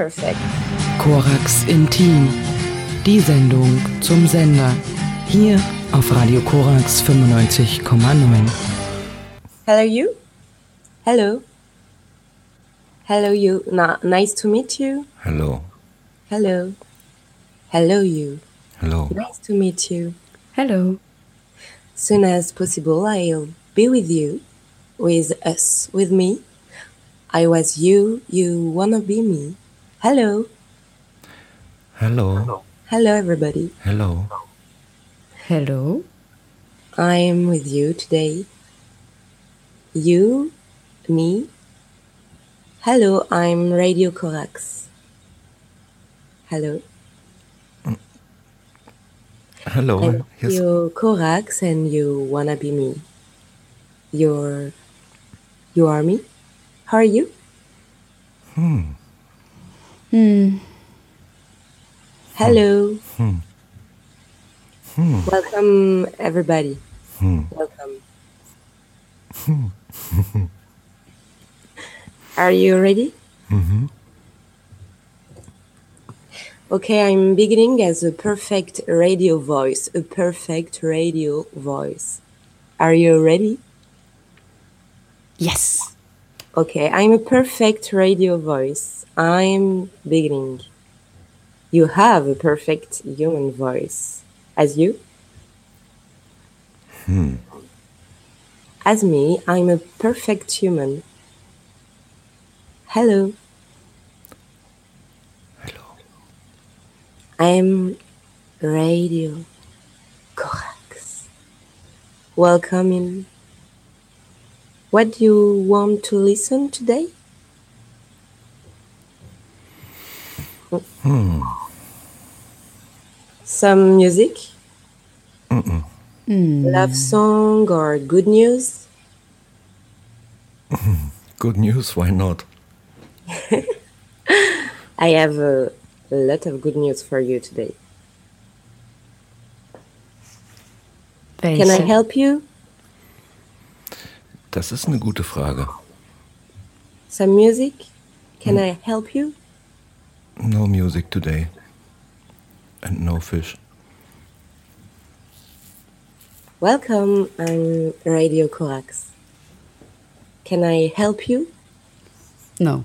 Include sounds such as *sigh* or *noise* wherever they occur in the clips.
perfect. Corax Intim. Die Sendung zum Sender. Hier auf Radio Corax 95,9. Hello, you? Hello. Hello, you. Na nice to meet you. Hello. Hello. Hello, you. Hello. Nice to meet you. Hello. Soon as possible, I'll be with you, with us, with me. I was you, you wanna be me. Hello. Hello. Hello, everybody. Hello. Hello. I'm with you today. You, me. Hello, I'm Radio Corax. Hello. Hello. I'm Yes. you Corax and you wanna be me. You're you are me? How are you? Hmm. Hmm. Hello. Hmm. Hmm. Welcome everybody. Hmm. Welcome. Are you ready? hmm Okay, I'm beginning as a perfect radio voice. A perfect radio voice. Are you ready? Yes. Okay, I'm a perfect radio voice. I'm beginning. You have a perfect human voice. As you? Hmm. As me, I'm a perfect human. Hello. Hello. I'm Radio Corax. Welcome in. What do you want to listen today? Hmm. Some music, Mm-mm. Hmm. love song, or good news? *laughs* Good news. Why not? *laughs* I have a, lot of good news for you today. Can I help you? Das ist eine gute Frage. Some music? Can I help you? No music today. And no fish. Welcome, I'm Radio Corax. Can I help you? No.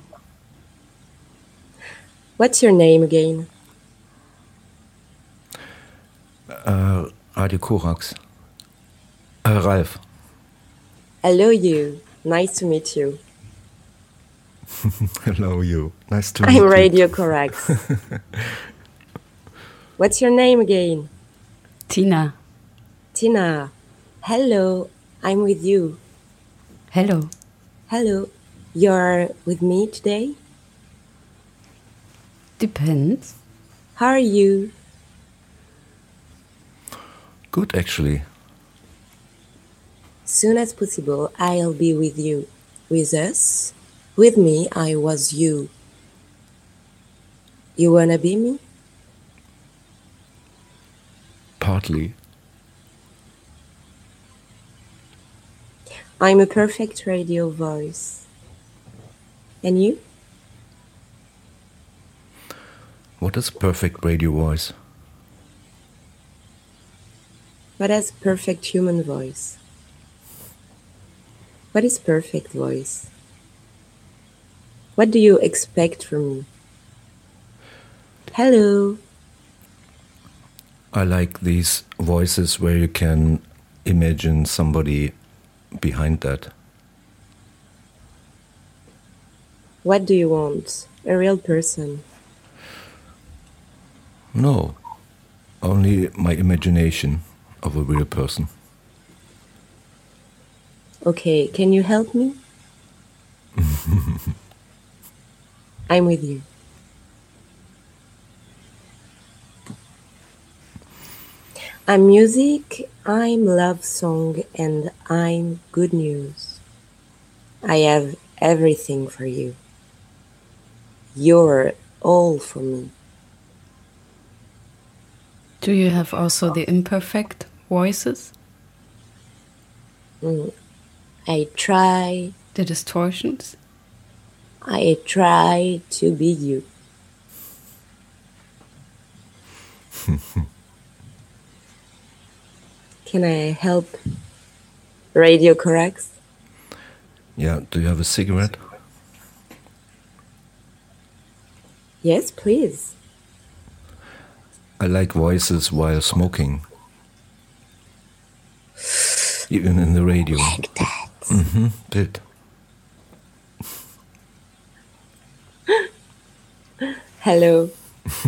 What's your name again? Äh, Radio Corax. Äh, uh, Ralf. Hello, you. Nice to meet you. *laughs* Hello, you. Nice to meet I'm you. Radio Corax. *laughs* What's your name again? Tina. Tina. Hello, I'm with you. Hello. Hello, you're with me today? Depends. How are you? Good, actually. Soon as possible, I'll be with you. With us? With me, I was you. You wanna be me? Partly. I'm a perfect radio voice. And you? What is perfect radio voice? What is perfect human voice? What is perfect voice? What do you expect from me? Hello. I like these voices where you can imagine somebody behind that. What do you want? A real person. No, only my imagination of a real person. Okay, can you help me? *laughs* I'm with you. I'm music, I'm love song, and I'm good news. I have everything for you. You're all for me. Do you have also the imperfect voices? Mm. I try, The distortions? I try to be you. *laughs* Can I help Radio Corax? Yeah, do you have a cigarette? Yes, please. I like voices while smoking. Even in the radio. Like that. Mm-hmm. Did. Hello,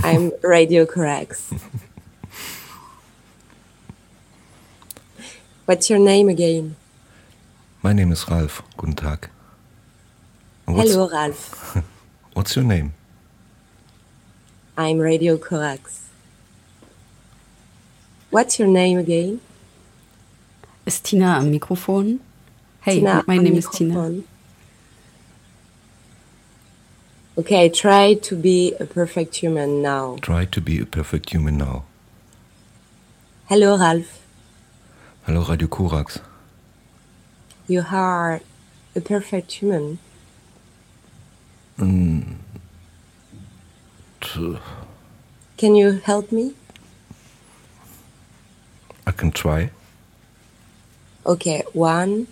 I'm Radio Corax. What's your name again? My name is Ralph. Guten Tag. What's, Hello, Ralph. *laughs* what's your name? I'm Radio Corax. What's your name again? Is Tina am Mikrofon? Hey, Tina my am name is Tina. Mikrofon. Okay, try to be a perfect human now. Try to be a perfect human now. Hello, Ralph. Hello, Radio Corax. You are a perfect human. T- Can you help me? I can try. Okay, one,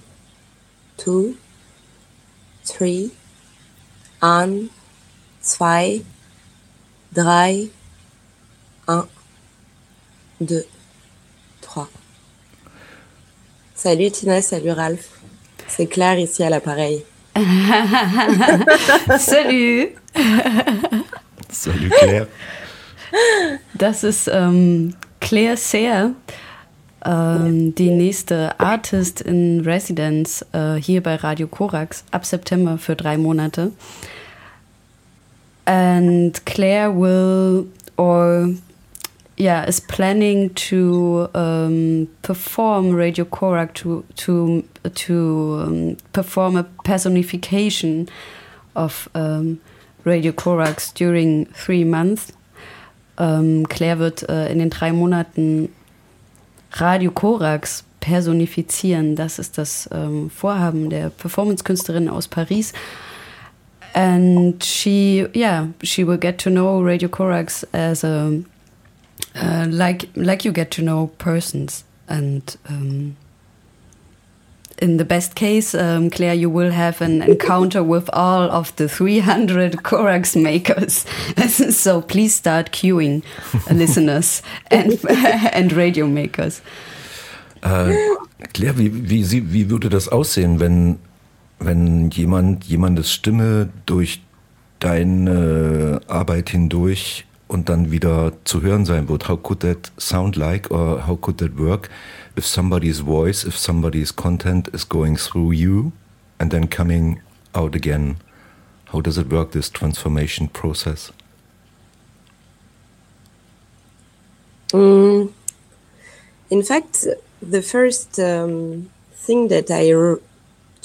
two, three, un, zwei, drei, un, deux, trois. Salut Tina, salut Ralph. C'est Claire ici à l'appareil. *laughs* Salut! Salut Claire. Das ist ähm, Claire Sayer, ähm, die nächste Artist in Residence äh, hier bei Radio Korax ab September für drei Monate. And Claire will, or yeah, is planning to um, perform Radio Korak to to to um, perform a personification of um, Radio Korax during three months. Ähm, Claire wird äh, in den drei Monaten Radio Korax personifizieren. Das ist das ähm, Vorhaben der Performance-Künstlerin aus Paris. And she, yeah, she will get to know Radio Corax as a uh, like like you get to know persons and. Um, in the best case, um, Claire, you will have an encounter with all of the 300 *laughs* Corax makers. *laughs* so please start queuing, *laughs* listeners and, and radio makers. Äh, Claire, wie, wie, wie würde das aussehen, wenn, wenn jemand, jemandes Stimme durch deine Arbeit hindurch und dann wieder zu hören sein wird? How could that sound like or how could that work if somebody's voice, if somebody's content is going through you and then coming out again? How does it work, this transformation process? Mm, in fact, the first um, thing that I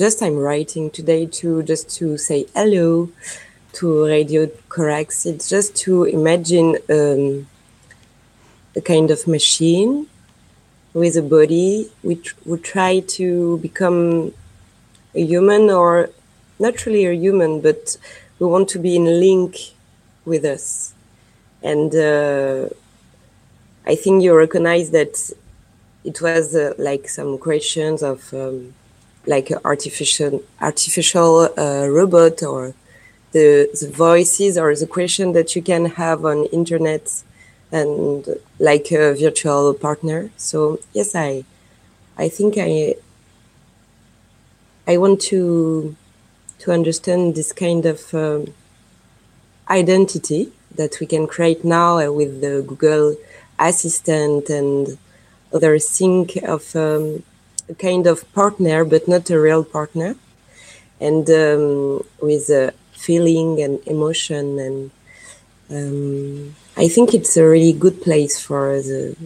just I'm writing today to just to say hello to Radio Corax, it's just to imagine um, a kind of machine with a body which would try to become a human or not really a human, but we want to be in link with us. And uh, I think you recognize that it was uh, like some questions of um, like artificial artificial uh, robot or the, the voices or the question that you can have on internet and like a virtual partner. So yes, I I think I I want to to understand this kind of um, identity that we can create now with the Google Assistant and other think of um, a kind of partner, but not a real partner, and um, with feeling and emotion and um, I think it's a really good place for the.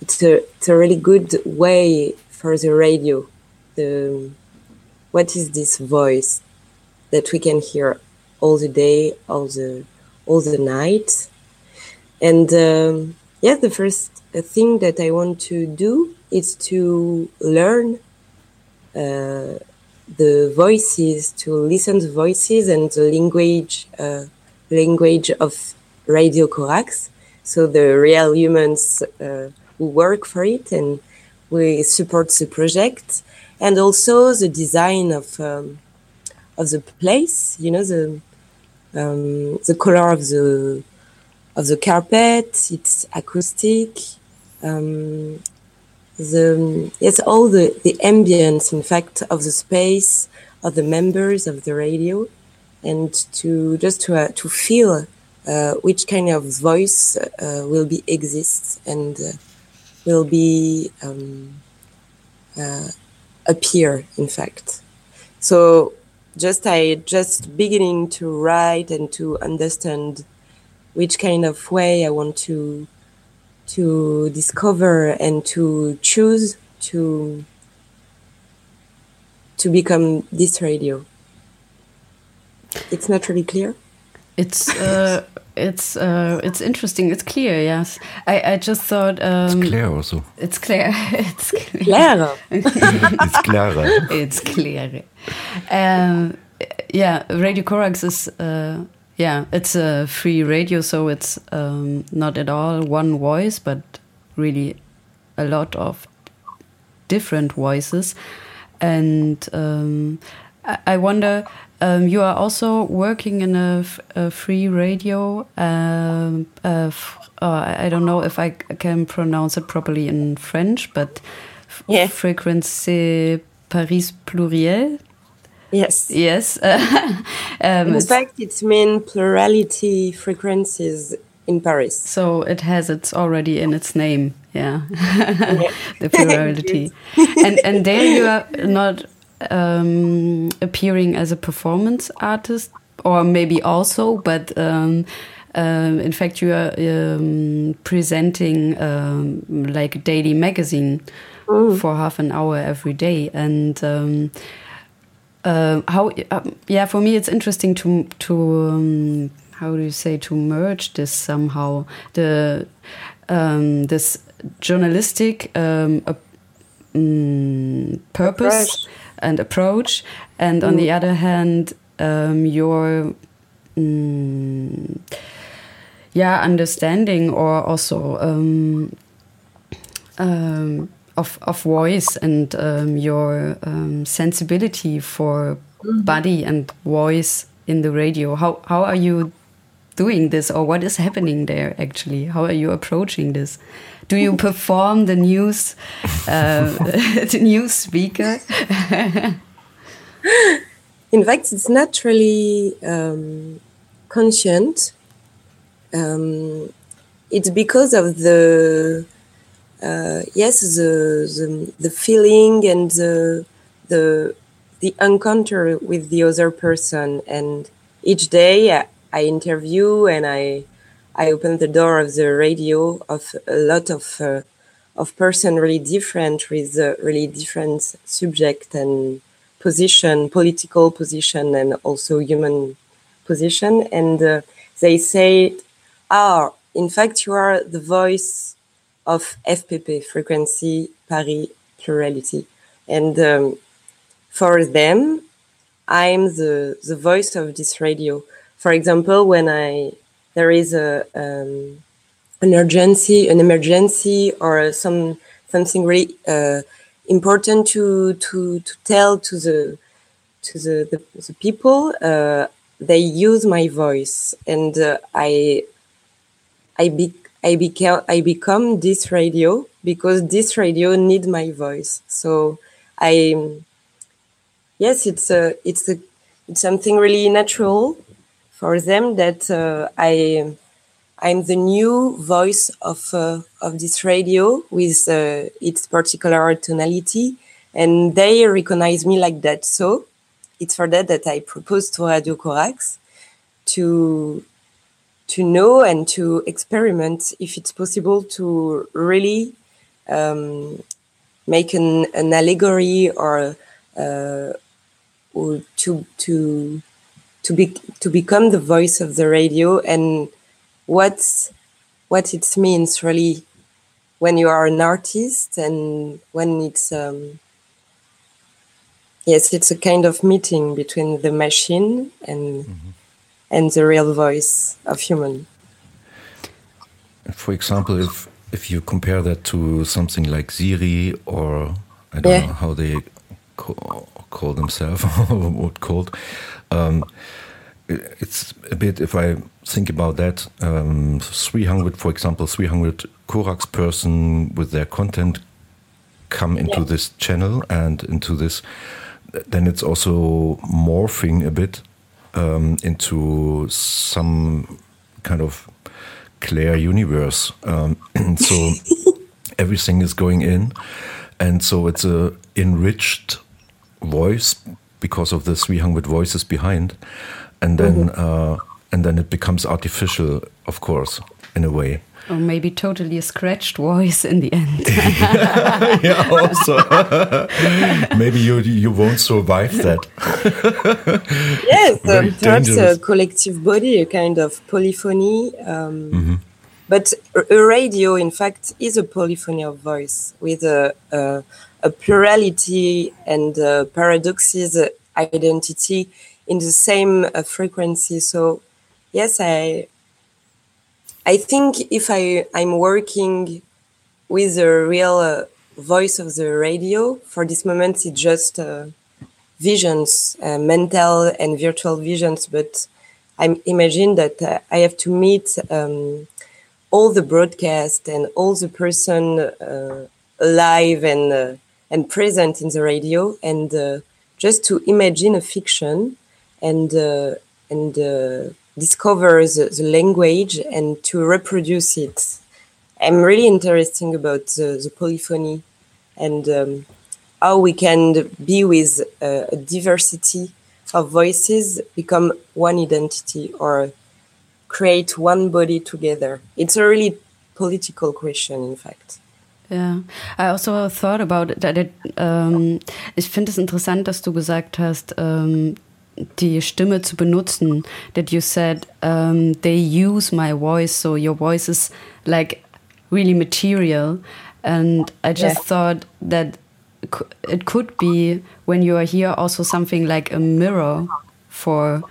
It's a it's a really good way for the radio. The what is this voice that we can hear all the day, all the all the night, and um, yeah, the first thing that I want to do is to learn uh, the voices, to listen to voices and the language uh, language of Radio Corax. So the real humans uh, who work for it and we support the project and also the design of um, of the place you know the um, the color of the of the carpet it's acoustic um, the yes all the the ambience in fact of the space of the members of the radio and to just to uh, to feel uh, which kind of voice uh, will be exist and uh, will be um, uh, appear in fact. So just i just beginning to write and to understand which kind of way i want to to discover and to choose to to become this radio. It's not really clear. It's uh, *laughs* it's uh, it's interesting. It's clear. Yes, I, I just thought um, it's clear also. It's clear. *laughs* it's clear. *laughs* It's Clara. it's clear. Um, yeah, Radio Corax is. Uh, yeah, it's a free radio, so it's um, not at all one voice, but really a lot of different voices. And um, I, I wonder, um, you are also working in a, a free radio. Um, uh, I don't know if I can pronounce it properly in French, but yeah. Frequency Paris Pluriel. Yes. Yes. *laughs* um, in fact, it's mean plurality frequencies in Paris. So it has its already in its name. Yeah, yeah. *laughs* the plurality. and and there you are not um, appearing as a performance artist, or maybe also, but. Um, um, in fact, you are um, presenting um, like a daily magazine mm. for half an hour every day, and um, uh, how uh, yeah for me it's interesting to to um, how do you say to merge this somehow the um, this journalistic um, mm, purpose approach. and approach and mm. on the mm. other hand um, your mm, yeah understanding or also um, um, of, of voice and um, your um, sensibility for mm -hmm. body and voice in the radio. How how are you doing this, or what is happening there? Actually, how are you approaching this? Do you *laughs* perform the news, uh, *laughs* the news speaker? *laughs* in fact, it's not really um, conscient. Um, it's because of the uh, yes, the, the, the feeling and the the the encounter with the other person, and each day I, I interview and I I open the door of the radio of a lot of uh, of person really different with uh, really different subject and position, political position, and also human position, and uh, they say, "Ah, in fact, you are the voice." Of FPP, Frequency Paris Plurality. And um, for them, I'm the, the voice of this radio. For example, when I there is a um, an urgency, an emergency, or some something really uh, important to to to tell to the to the the, the people, uh, they use my voice, and uh, I I be I I become this radio because this radio need my voice. So I yes, it's a it's a it's something really natural for them that uh, I I'm the new voice of uh, of this radio with uh, its particular tonality, and they recognize me like that. So it's for that that I propose to Radio Corax to to know and to experiment if it's possible to really um, make an, an allegory or, uh, or to to to be to become the voice of the radio and what what it means really when you are an artist and when it's um, yes it's a kind of meeting between the machine and mm -hmm and the real voice of human. for example, if if you compare that to something like Siri or I don't Yeah. know how they call, call themselves, *laughs* what called. Um, it's a bit if I think about that. Um, 300, for example, 300 Corax person with their content come into Yeah. this channel and into this. Then it's also morphing a bit um, into some kind of clear universe. Um, *clears throat* so *laughs* everything is going in, and so it's a enriched voice because of the 300 voices behind, and then uh, and then it becomes artificial, of course, in a way. Or maybe totally a scratched voice in the end. *laughs* yeah, also *laughs* maybe you you won't survive that. *laughs* Yes, Very uh, perhaps a collective body, a kind of polyphony. Um, But a a radio, in fact, is a polyphony of voice with a, a, a plurality and uh, paradoxes uh, identity in the same uh, frequency. So, yes, I I think if I I'm working with the real uh, voice of the radio for this moment, it's just. Uh, visions, uh, mental and virtual visions. But I imagine that uh, I have to meet um, all the broadcast and all the person uh, alive and uh, and present in the radio, and just to imagine a fiction and and discover the, the language and to reproduce it. I'm really interested about the, the polyphony and um, how we can be with uh, a diversity of voices, become one identity, or create one body together. It's a really political question, in fact. Yeah, I also thought about that it, ähm, ich finde es interessant, dass du gesagt hast, ähm, die Stimme zu benutzen. That you said um, they use my voice, so your voice is like really material. And I just Yeah. thought that it could be when you are here also something like a mirror for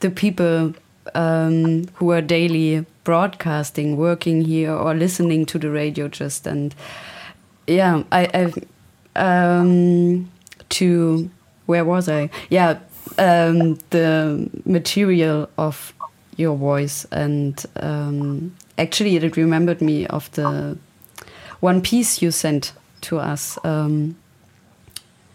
the people um, who are daily broadcasting, working here or listening to the radio just and yeah, I, I um, to where was I? Yeah, um, the material of your voice and um, actually it remembered me of the one piece you sent to us. Um,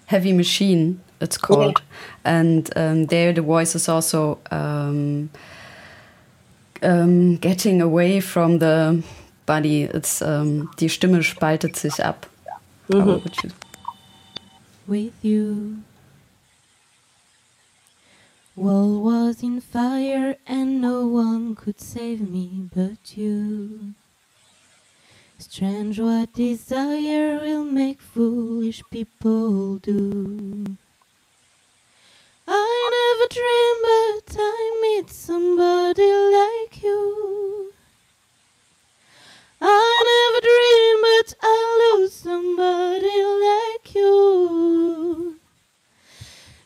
Heavy Machine, it's called, and um, there the voice is also um, um, getting away from the body. It's um, die Stimme spaltet sich ab. How would you- with you. World was in fire and no one could save me but you. Strange what desire will make foolish people do. I never dreamed but I meet somebody like you. I never dreamed but I lose somebody like you.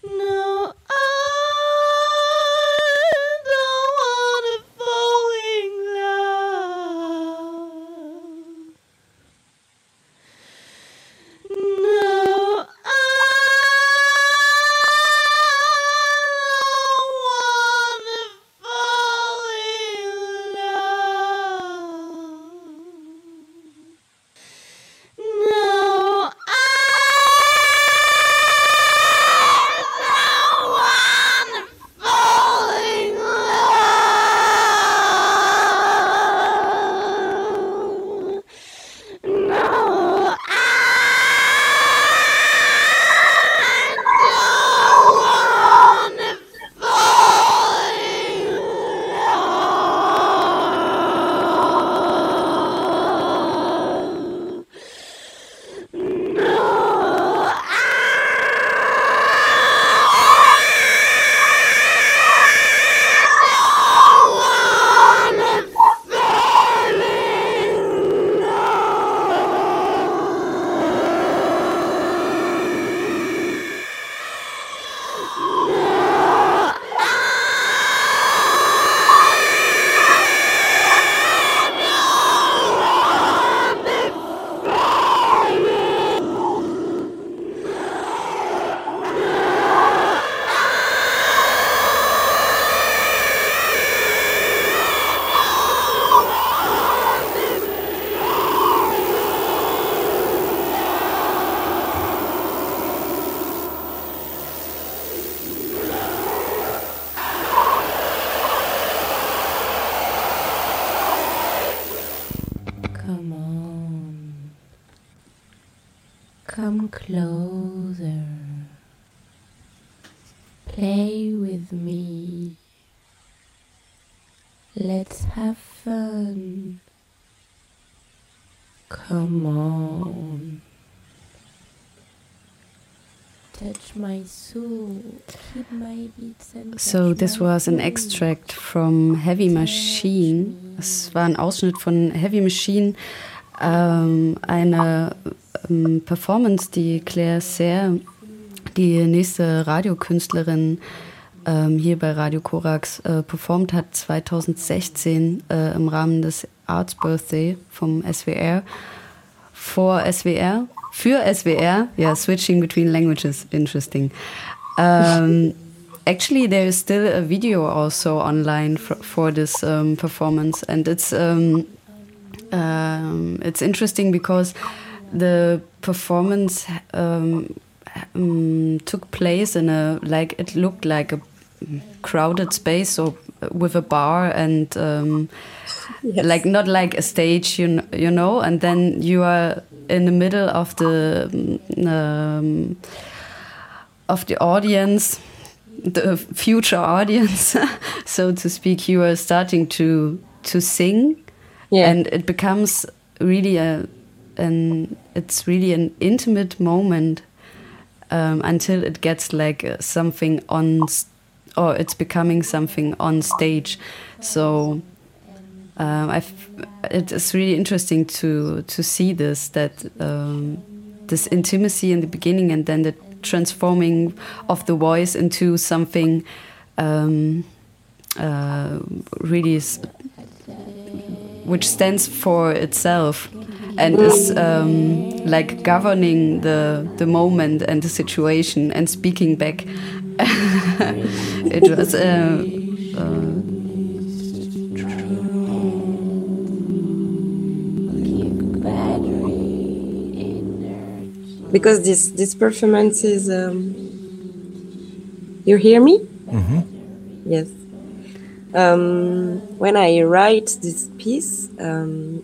No, I Come closer. Play with me. Let's have fun. Come on. Touch my soul. Keep my beats and So this was an extract from Heavy Machine. Es war ein Ausschnitt von Heavy Machine, ähm, eine ähm, Performance, die Claire Serre, die nächste Radiokünstlerin, ähm, hier bei Radio Korax äh, performt hat 2016 äh, im Rahmen des Arts Birthday vom SWR. For SWR, für SWR, yeah, switching between languages, interesting. Um, actually, there is still a video also online for, for this um, performance, and it's um, it's interesting because the performance um, um, took place in a like it looked like a crowded space, so with a bar and um, Yes. like not like a stage, you know, you know, and then you are in the middle of the um, of the audience, the future audience, *laughs* so to speak. You are starting to to sing, Yeah. and it becomes really a an it's really an intimate moment um, until it gets like uh, something on or it's becoming something on stage. So um, I it is really interesting to to see this that um, this intimacy in the beginning and then the transforming of the voice into something um, uh, really which stands for itself and is um, like governing the the moment and the situation and speaking back. *laughs* it was. Uh, uh, because this this performance is um, you hear me yes um, when i write this piece um,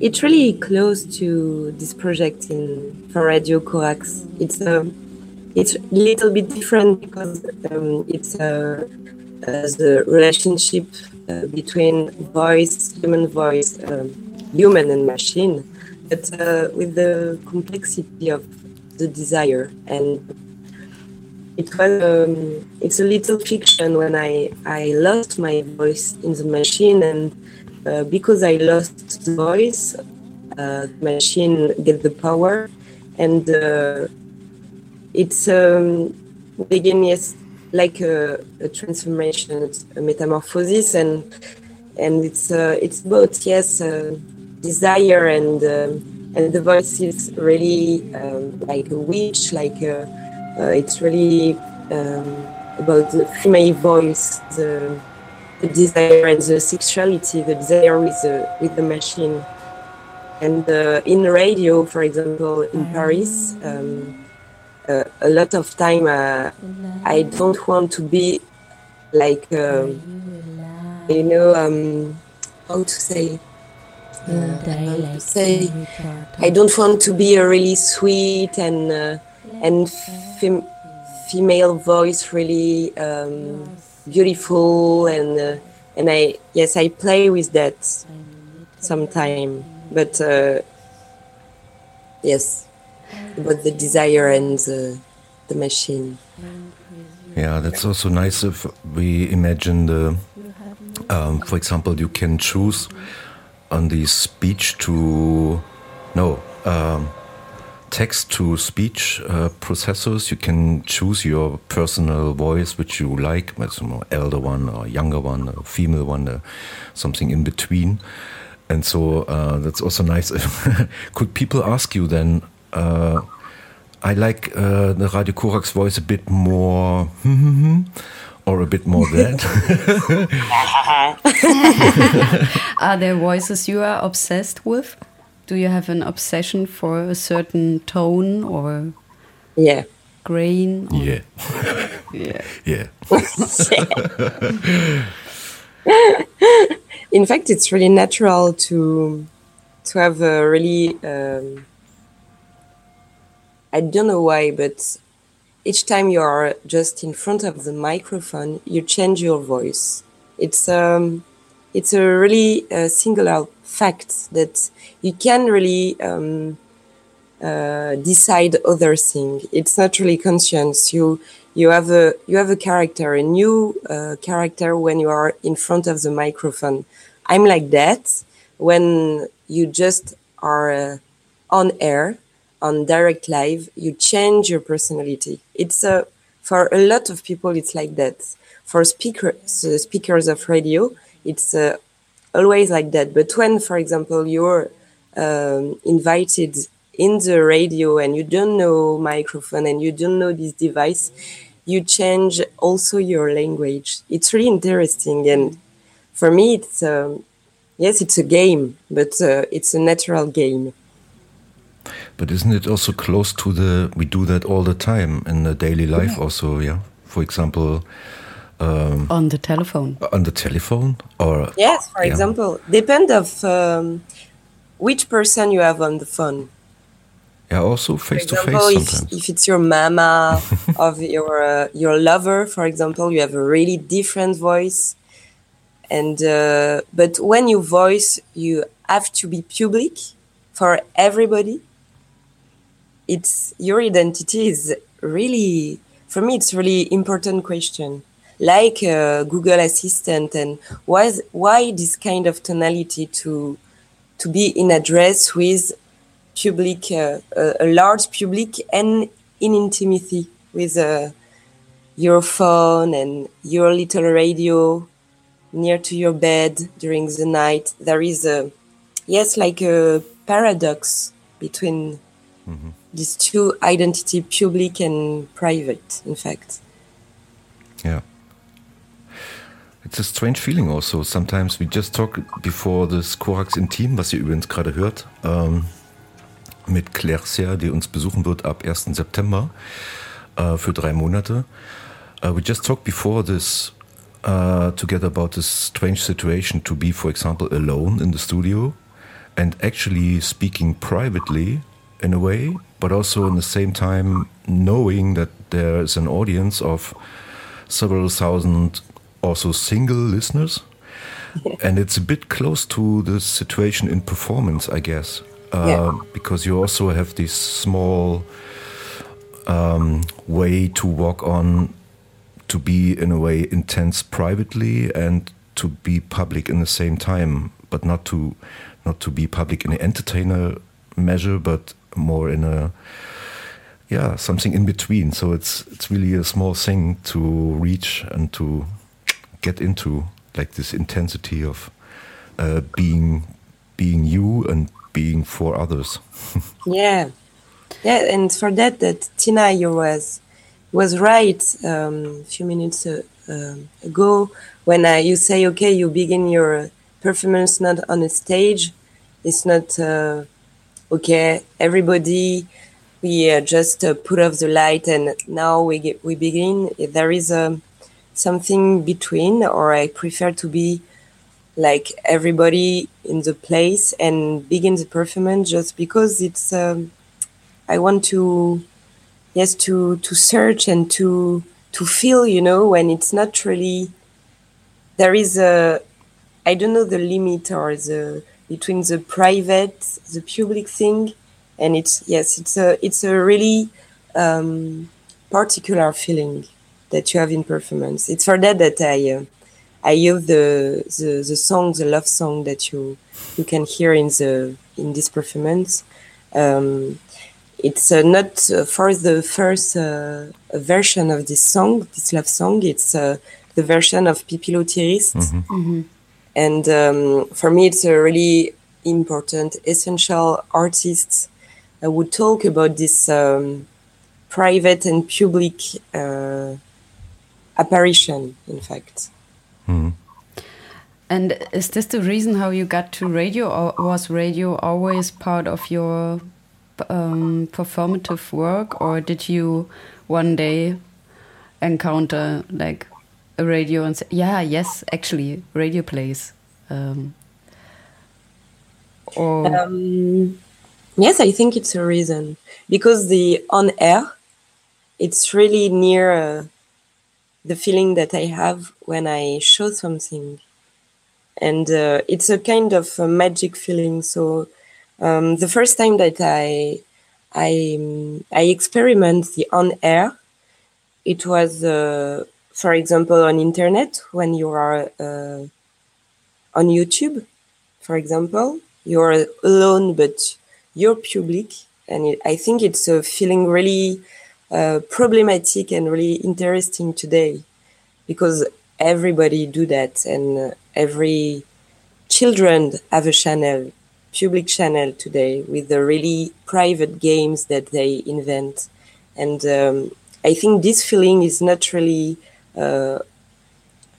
it's really close to this project in for radio corax. It's um, it's a little bit different because um, it's uh, the relationship uh, between voice human voice um, human and machine but uh, with the complexity of the desire. And it was um, it's a little fiction when I I lost my voice in the machine and uh, because I lost the voice, uh, machine get the power and uh, it's um, again yes like a, a transformation, a metamorphosis and and it's uh, it's both yes uh, desire and and the voice is really um, like a witch like it's really um, about the female voice the, the desire and the sexuality the desire with the with the machine. And uh, in radio for example in paris um, uh, a lot of time uh, i don't want to be like um, you know um, how to say uh, say I don't want to be a really sweet and uh, and fem- female voice, really um, beautiful and uh, and I yes I play with that sometime, but uh, yes, about the desire and the, the machine. Yeah, that's also nice if we imagine the, um, for example, you can choose on the speech to, no, um, text to speech uh, processors. You can choose your personal voice, which you like, whether more elder one or younger one, or female one, or something in between. And so uh, that's also nice. *laughs* Could people ask you then? Uh, I like uh, the Radio Corax voice a bit more, *laughs* or a bit more *laughs* that. are there voices you are obsessed with? Do you have an obsession for a certain tone or Yeah. grain? or- yeah, yeah. *laughs* yeah. *laughs* In fact, it's really natural to to have a really um, I don't know why, but each time you are just in front of the microphone, you change your voice. It's um, it's a really uh, singular fact that you can really um, uh, decide other thing. It's not really conscience. You you have a you have a character, a new uh, character when you are in front of the microphone. I'm like that when you just are uh, on air, on direct live. You change your personality. It's a for a lot of people, it's like that. For speakers, speakers of radio, it's uh, always like that. But when, for example, you're um, invited in the radio and you don't know microphone and you don't know this device, you change also your language. It's really interesting. And for me, it's, um, yes, it's a game, but uh, it's a natural game. But isn't it also close to the, we do that all the time in the daily life yeah. also, yeah? For example, um, on the telephone. On the telephone, or yes, for yeah. example, depend of um, which person you have on the phone. Yeah, also face to face sometimes. If, if it's your mama *laughs* of your uh, your lover, for example, you have a really different voice, and uh, but when you voice, you have to be public for everybody. It's your identity is really for me. It's really important question like uh, Google Assistant, and why why this kind of tonality to to be in address with public, uh, a, a, large public, and in intimacy with uh, your phone and your little radio near to your bed during the night. There is a yes, like a paradox between mm-hmm. these two identity, public and private. In fact. Yeah. It's a strange feeling also. Sometimes we just talk before this Korax Intim, was ihr übrigens gerade hört, ähm, mit Claire die uns besuchen wird ab 1. September äh, für drei Monate. Uh, we just talked before this uh, together about this strange situation to be, for example, alone in the studio and actually speaking privately in a way, but also in the same time knowing that there is an audience of several thousand also single listeners. and it's a bit close to the situation in performance, I guess, uh, yeah. because you also have this small um, way to walk on, to be in a way intense privately and to be public in the same time, but not to not to be public in an entertainer measure, but more in a yeah something in between. So it's it's really a small thing to reach and to get into like this intensity of uh, being being you and being for others. *laughs* yeah, yeah, and for that, that Tina, you was was right um, a few minutes uh, um, ago when uh, you say, okay, you begin your performance not on a stage. It's not uh, okay. Everybody, we uh, just uh, put off the light and now we get, we begin. There is a something between, or I prefer to be like everybody in the place and begin the performance just because it's. Um, I want to, yes, to to search and to to feel, you know, when it's not really. There is a, I don't know the limit or the between the private, the public thing, and it's yes, it's a it's a really um, particular feeling that you have in performance. It's for that that I uh, I use the, the the song, the love song that you you can hear in the in this performance. Um, it's uh, not uh, for the first uh, version of this song, this love song. It's uh, the version of Pipilotti Rist. Mm-hmm. Mm-hmm. And um, for me, it's a really important, essential artist I would talk about this um, private and public uh, apparition, in fact. Mm. And is this the reason how you got to radio, or was radio always part of your um, performative work, or did you one day encounter like a radio and say, "Yeah, yes, actually, radio plays"? Um, or um, Yes, I think it's a reason because the on air, it's really near uh, the feeling that I have when I show something, and uh, it's a kind of a magic feeling. So um, the first time that I I I experiment the on air, it was uh, for example on internet when you are uh, on YouTube, for example, you're alone but you're public, and it, I think it's a feeling really uh, problematic and really interesting today because everybody do that and uh, every children have a channel public channel today with the really private games that they invent. And um, i think this feeling is not really uh,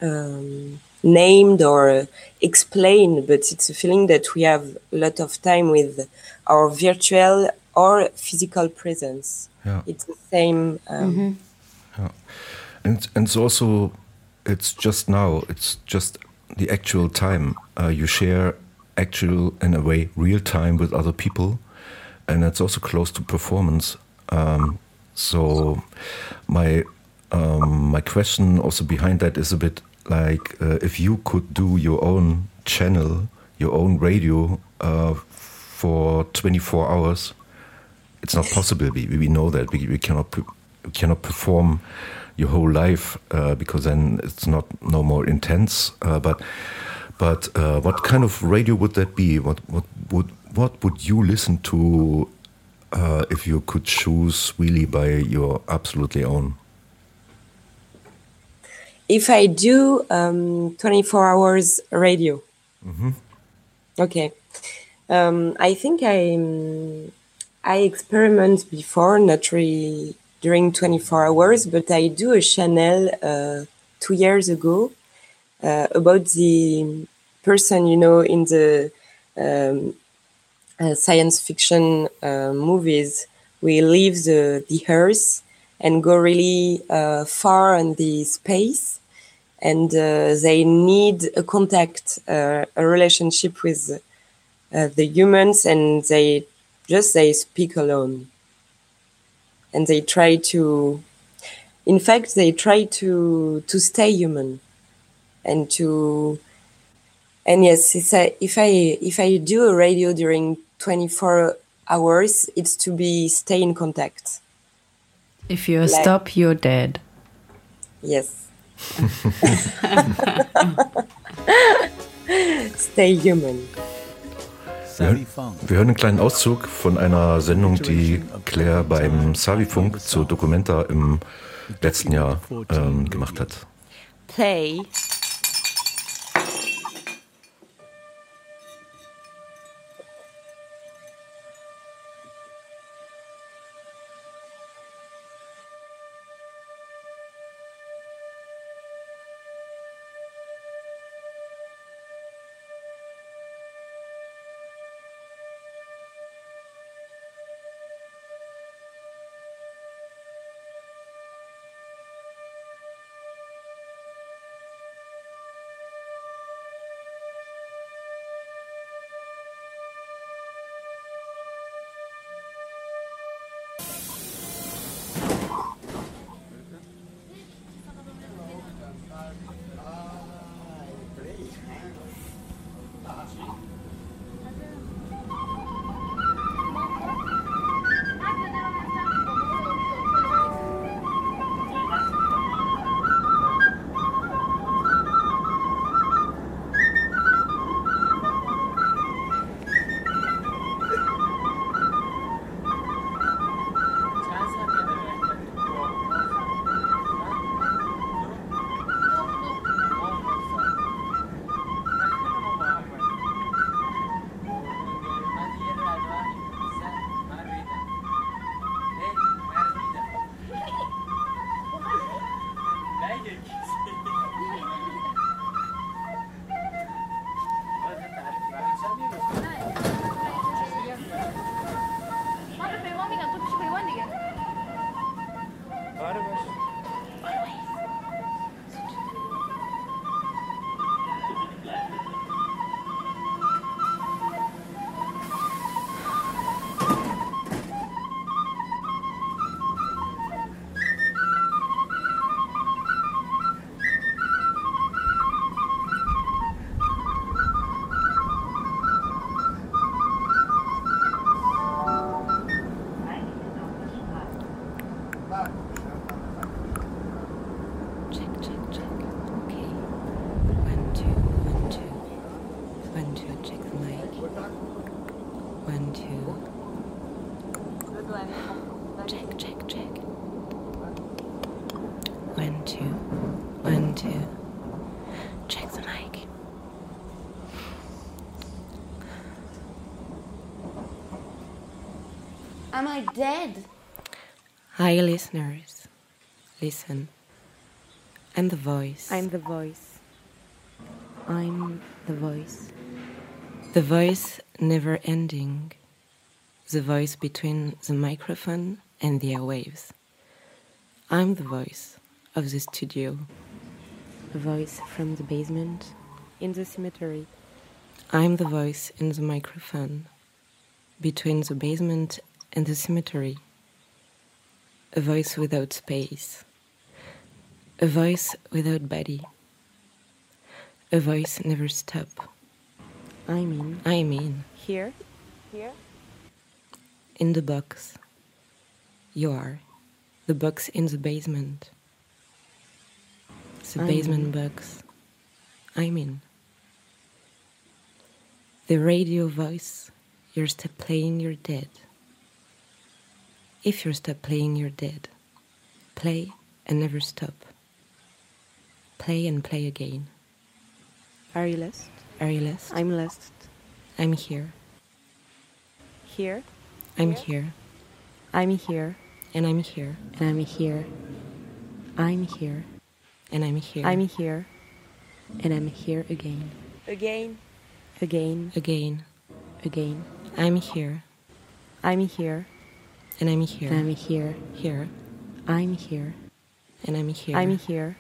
um, named or explained but it's a feeling that we have a lot of time with our virtual or physical presence Yeah. it's the same um, And and it's also it's just now. It's just the actual time uh, you share actual in a way real time with other people, and it's also close to performance. Um, so my um, my question also behind that is a bit like uh, if you could do your own channel, your own radio uh, for 24 hours, it's not possible. We, we know that we, we cannot pre- we cannot perform your whole life uh, because then it's not no more intense. Uh, but but uh, what kind of radio would that be? What what would what would you listen to uh, if you could choose really by your absolutely own? if I do um, 24 hours radio. Okay. Um, I think I um, I experiment before, not really during 24 hours, but I do a channel uh, two years ago uh, about the person, you know, in the um, uh, science fiction uh, movies. We leave the, the Earth and go really uh, far in the space and uh, they need a contact, a relationship with the humans, and they just they speak alone, and they try to, in fact, they try to to stay human, and to, and yes, it's a, if I if I do a radio during twenty four hours, it's to be stay in contact. If you Like- stop, you're dead. Yes. *laughs* Stay human. Wir, wir hören einen kleinen Auszug von einer Sendung, die Claire beim Savifunk zu Documenta im letzten Jahr ähm, gemacht hat. Play. Am I dead? Hi, listeners. Listen. I'm the voice. I'm the voice. I'm the voice. The voice never ending. The voice between the microphone and the airwaves. I'm the voice of the studio. A voice from the basement in the cemetery. I'm the voice in the microphone between the basement and the cemetery. A voice without space. A voice without body. A voice never stop. I mean, I mean, here, here, in the box. You are the box in the basement. The I basement box. I mean, the radio voice. You're still playing, you're dead. If you stop playing, you're dead. Play and never stop. Play and play again. Are you lost? Are you lost? I'm lost. I'm here. Here, I'm here. I'm here, And I'm here. and I'm here. I'm here, And I'm here. I'm here, and I'm here again. Again. Again, again. again. I'm here. I'm here, And I'm here. and I'm here. here. I'm here, And I'm here. I'm here,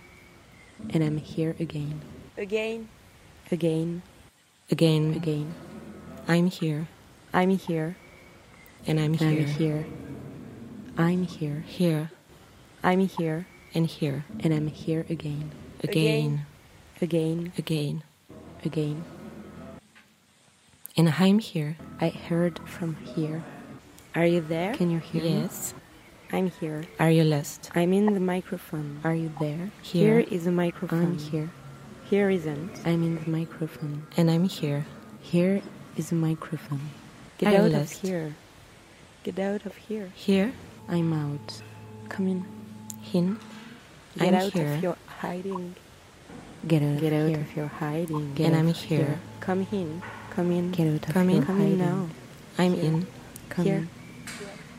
and I'm here again. Again. Again, again. again. I'm here. I'm here, And I'm here. I'm here. I'm here, Here. I'm here, And here. and I'm here again. Again. Again, Again. again. And I'm here. I heard from here. Are you there? Can you hear me? Yes. I'm here. Are you lost? I'm in the microphone. Are you there? Here. is a microphone. I'm here. Here isn't. I'm in the microphone. And I'm here. Here is a microphone. Get you out of here. Get out of here. Here. I'm out. Come in. In. Get I'm out here. of your hiding. Get out Get of out here. of your hiding. Get And I'm here. Come in. Come in. Get out of Come in. your Come in now. I'm Here. in. Come Here. in.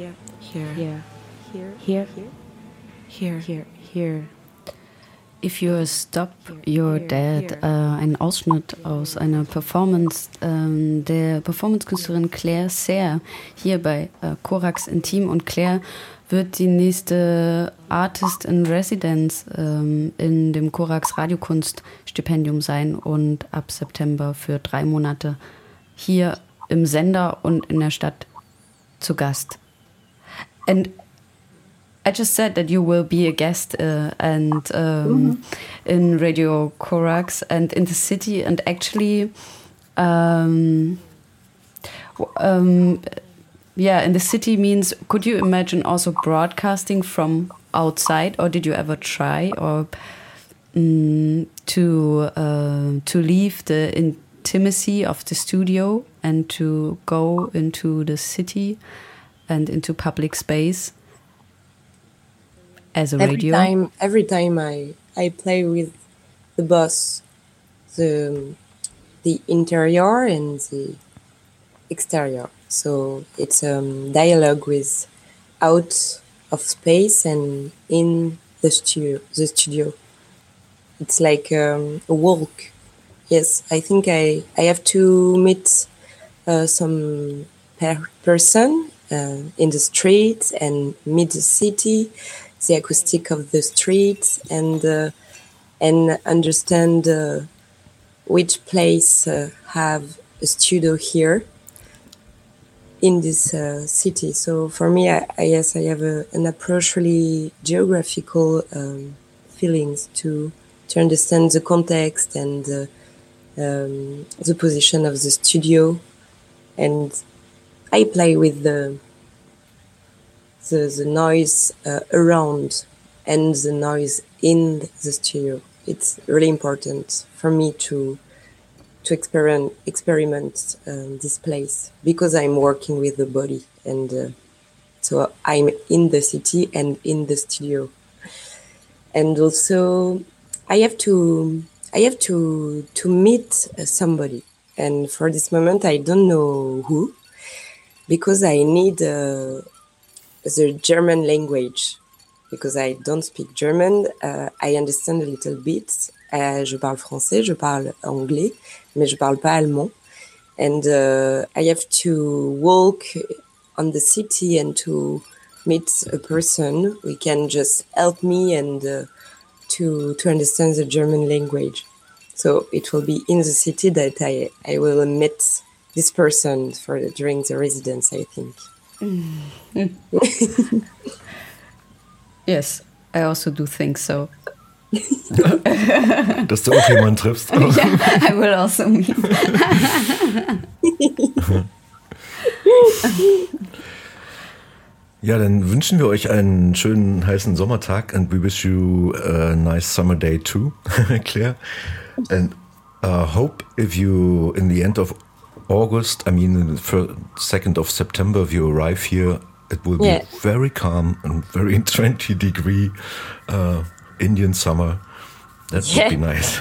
here, here, here, here, here, here, here. If You Stop Your Dad, äh, ein Ausschnitt aus einer Performance ähm, der Performancekünstlerin Claire Serre hier bei äh, Korax Intim. Und Claire wird die nächste Artist in Residence ähm, in dem Korax Radiokunststipendium sein und ab September für drei Monate hier im Sender und in der Stadt zu Gast. And I just said that you will be a guest uh, and um, in Radio Corax and in the city, and actually, um, um, yeah, in the city means. Could you imagine also broadcasting from outside, or did you ever try, or mm, to uh, to leave the intimacy of the studio and to go into the city and into public space? as a every radio. time every time i i play with the bus, the the interior and the exterior so it's a um, dialogue with out of space and in the studio the studio it's like um, a walk yes i think i i have to meet uh, some per- person in the streets and meet the city the acoustic of the streets and uh, and understand uh, which place uh, have a studio here in this uh, city. So for me, I, I I have a, an approach really geographical um, feelings to to understand the context and uh, um, the position of the studio, and I play with the the, the noise uh, around and the noise in the studio. It's really important for me to to experiment experiment um, this place because I'm working with the body and uh, so I'm in the city and in the studio. And also I have to I have to to meet somebody. And for this moment I don't know who because I need uh, the German language because I don't speak German. Uh, I understand a little bit. Uh, je parle français, je parle anglais, mais je parle pas allemand. And uh, I have to walk on the city and to meet a person who can just help me and uh, to to understand the German language. So it will be in the city that I I will meet this person for during the residence. I think. *laughs* yes, I also do think so. *laughs* Dass du auch jemanden triffst. *laughs* I will also meet. Ja, dann wünschen wir euch einen schönen heißen Sommertag and we wish you a nice summer day too, Claire. And uh, hope if you, in the end of August, I mean, the second of September, if you arrive here, it will Yeah. be very calm and very *laughs* 20 degree uh, Indian summer. That Yeah. would be nice.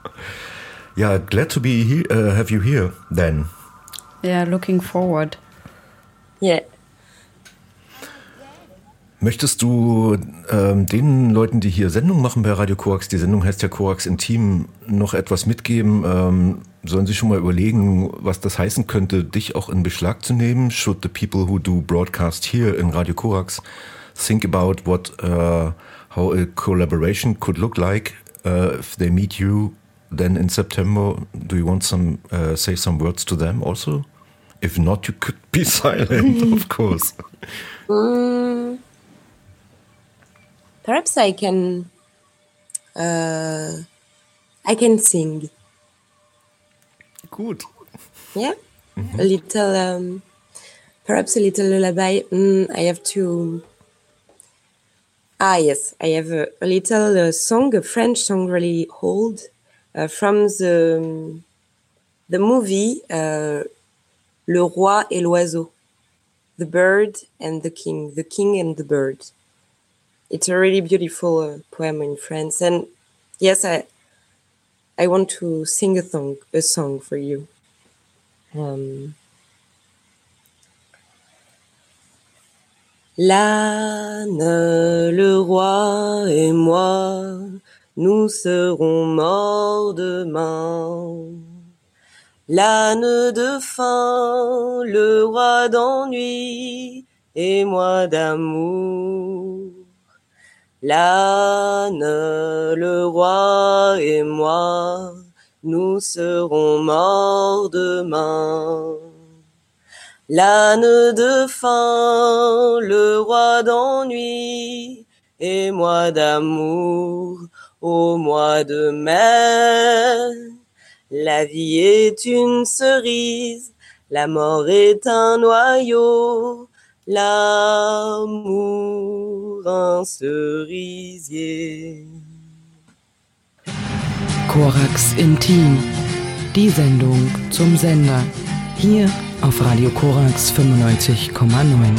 *laughs* yeah, glad to be here, uh, have you here then. Yeah, looking forward. Yeah. Möchtest du ähm, den Leuten, die hier Sendung machen bei Radio Korax, die Sendung heißt ja Korax Intim, noch etwas mitgeben? Ähm, sollen sie schon mal überlegen, was das heißen könnte, dich auch in Beschlag zu nehmen? Should the people who do broadcast here in Radio Korax think about what, uh, how a collaboration could look like uh, if they meet you then in September? Do you want some, uh, say some words to them also? If not, you could be *laughs* silent, of *laughs* course. Mm, perhaps I can. Uh, I can sing. Gut. Yeah, a little. Um, perhaps a little lullaby. Mm, I have to. Ah yes, I have a, a little uh, song, a French song, really old, uh, from the um, the movie uh, Le Roi et l'Oiseau, the bird and the king, the king and the bird. It's a really beautiful uh, poem in France, and yes, I I want to sing a song, a song for you. Um, L'âne, le roi et moi, nous serons morts demain. L'âne de faim, le roi d'ennui, et moi d'amour. L'âne, le roi et moi, nous serons morts demain. L'âne de faim, le roi d'ennui, et moi d'amour, au mois de mai. La vie est une cerise, la mort est un noyau, l'amour un cerisier. Korax Intim. Die Sendung zum Sender. Hier auf Radio Korax 95,9.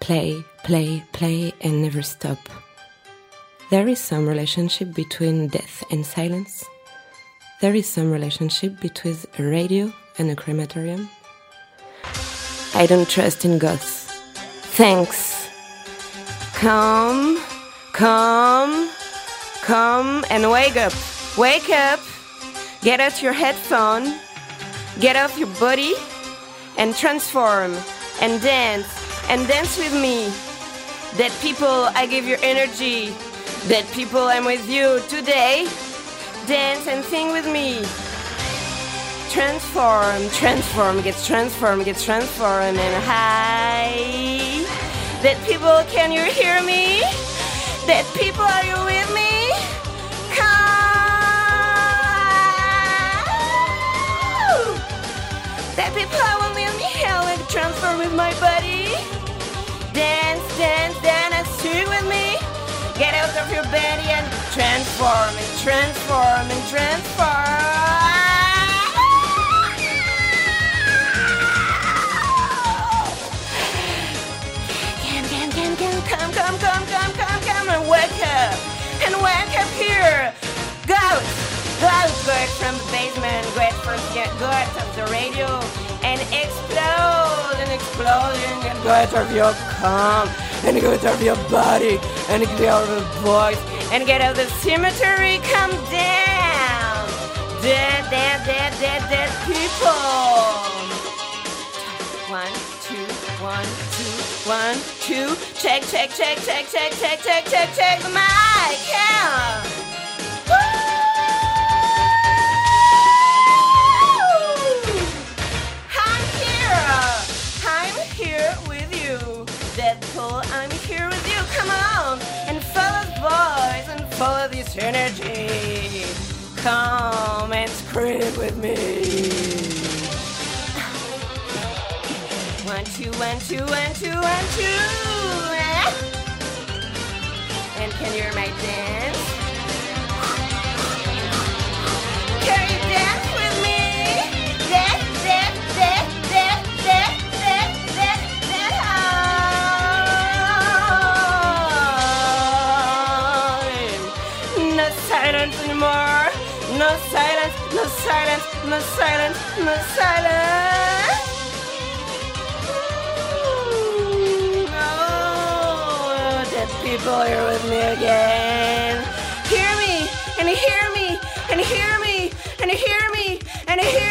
Play, play, play, and never stop. There is some relationship between death and silence. There is some relationship between a radio and a crematorium. I don't trust in ghosts. Thanks. Come, come, come and wake up. Wake up. Get out your headphone. Get off your body and transform and dance and dance with me. That people, I give you energy. That people, I'm with you today. Dance and sing with me. Transform, transform, gets transformed, gets transformed, and hi. That people, can you hear me? That people, are you with me? Come! That people I will me hell and transform with my body. Dance, dance, dance, sing with me. Get out of your body and transform and transform and transform. Can, can, can, can, come, come, come, come, come, come and wake up and wake up here. Go go go from the basement, go out from go out of the radio and explode and explode and go out of your calm and go out of your body and get out of the voice and get out of the cemetery. Come down, dead, dead, dead, dead, dead people. One, two, one, two, one, two. Check, check, check, check, check, check, check, check, check the mic. Yeah. Follow this energy. Come and scream with me. One, two, one, two, one, two, one, two. And can you hear my dance? Silence anymore. No silence, no silence, no silence, no silence. No, dead people here with me again. Hear me, and hear me, and hear me, and hear me, and hear